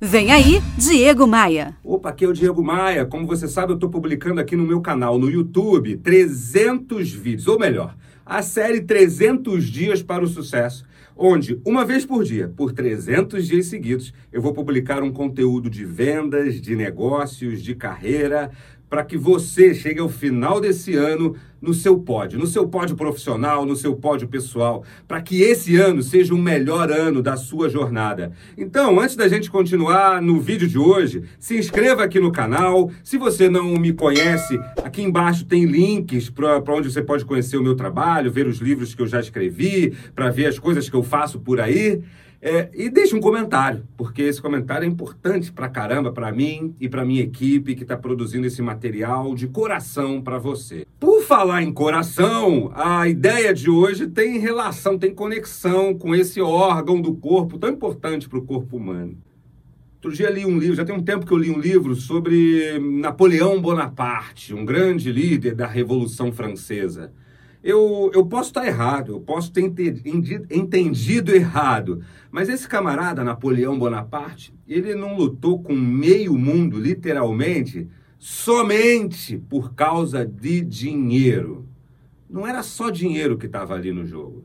Vem aí, Diego Maia. Opa, aqui é o Diego Maia. Como você sabe, eu estou publicando aqui no meu canal no YouTube 300 vídeos, ou melhor, a série 300 Dias para o Sucesso, onde, uma vez por dia, por 300 dias seguidos, eu vou publicar um conteúdo de vendas, de negócios, de carreira, para que você chegue ao final desse ano no seu pódio, no seu pódio profissional, no seu pódio pessoal, para que esse ano seja o melhor ano da sua jornada. Então, antes da gente continuar no vídeo de hoje, se inscreva aqui no canal. Se você não me conhece, aqui embaixo tem links para onde você pode conhecer o meu trabalho, ver os livros que eu já escrevi, para ver as coisas que eu faço por aí. É, e deixe um comentário, porque esse comentário é importante pra caramba para mim e para minha equipe que está produzindo esse material de coração para você. Por falar em coração, a ideia de hoje tem relação, tem conexão com esse órgão do corpo tão importante para o corpo humano. Outro dia li um livro, já tem um tempo que eu li um livro sobre Napoleão Bonaparte, um grande líder da Revolução Francesa. Eu, eu posso estar errado, eu posso ter entendido errado, mas esse camarada, Napoleão Bonaparte, ele não lutou com meio mundo, literalmente, somente por causa de dinheiro. Não era só dinheiro que estava ali no jogo.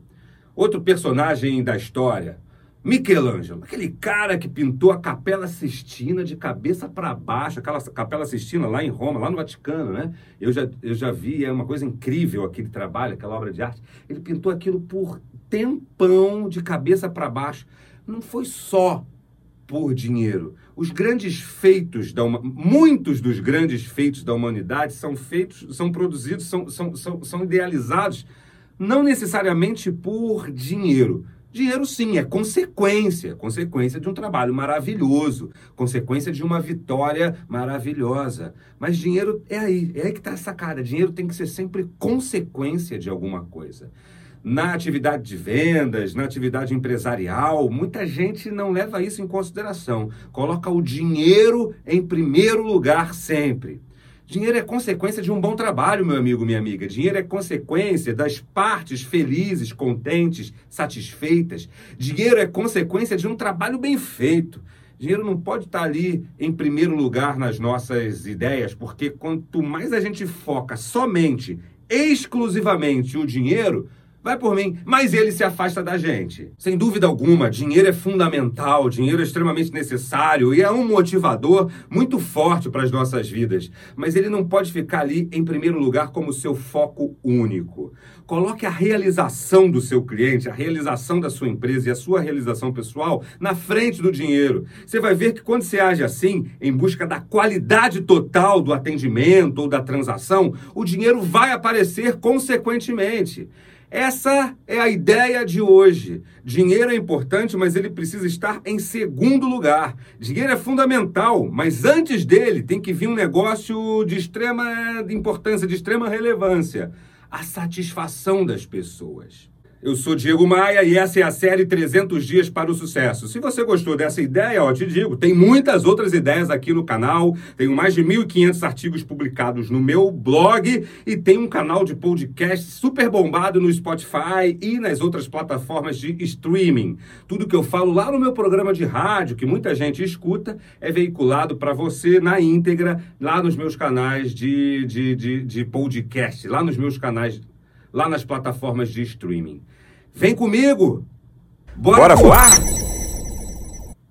Outro personagem da história, Michelangelo, aquele cara que pintou a Capela Sistina de cabeça para baixo, aquela Capela Sistina lá em Roma, lá no Vaticano, né? Eu já, eu já vi, é uma coisa incrível aquele trabalho, aquela obra de arte. Ele pintou aquilo por tempão de cabeça para baixo. Não foi só por dinheiro. Os grandes feitos da muitos dos grandes feitos da humanidade são feitos, são produzidos, são, são, são, são idealizados não necessariamente por dinheiro, Dinheiro, sim, é consequência, consequência de um trabalho maravilhoso, consequência de uma vitória maravilhosa. Mas dinheiro é aí, é aí que está a sacada. Dinheiro tem que ser sempre consequência de alguma coisa. Na atividade de vendas, na atividade empresarial, muita gente não leva isso em consideração. Coloca o dinheiro em primeiro lugar sempre. Dinheiro é consequência de um bom trabalho, meu amigo, minha amiga. Dinheiro é consequência das partes felizes, contentes, satisfeitas. Dinheiro é consequência de um trabalho bem feito. Dinheiro não pode estar ali em primeiro lugar nas nossas ideias, porque quanto mais a gente foca somente, exclusivamente o dinheiro, Vai por mim, mas ele se afasta da gente. Sem dúvida alguma, dinheiro é fundamental, dinheiro é extremamente necessário e é um motivador muito forte para as nossas vidas. Mas ele não pode ficar ali em primeiro lugar como seu foco único. Coloque a realização do seu cliente, a realização da sua empresa e a sua realização pessoal na frente do dinheiro. Você vai ver que quando você age assim, em busca da qualidade total do atendimento ou da transação, o dinheiro vai aparecer consequentemente. Essa é a ideia de hoje. Dinheiro é importante, mas ele precisa estar em segundo lugar. Dinheiro é fundamental, mas antes dele tem que vir um negócio de extrema importância, de extrema relevância: a satisfação das pessoas. Eu sou Diego Maia e essa é a série 300 Dias para o Sucesso. Se você gostou dessa ideia, ó, te digo, tem muitas outras ideias aqui no canal. Tenho mais de 1.500 artigos publicados no meu blog e tem um canal de podcast super bombado no Spotify e nas outras plataformas de streaming. Tudo que eu falo lá no meu programa de rádio, que muita gente escuta, é veiculado para você na íntegra lá nos meus canais de, de, de, de podcast, lá nos meus canais, lá nas plataformas de streaming. Vem comigo! Bora, Bora voar?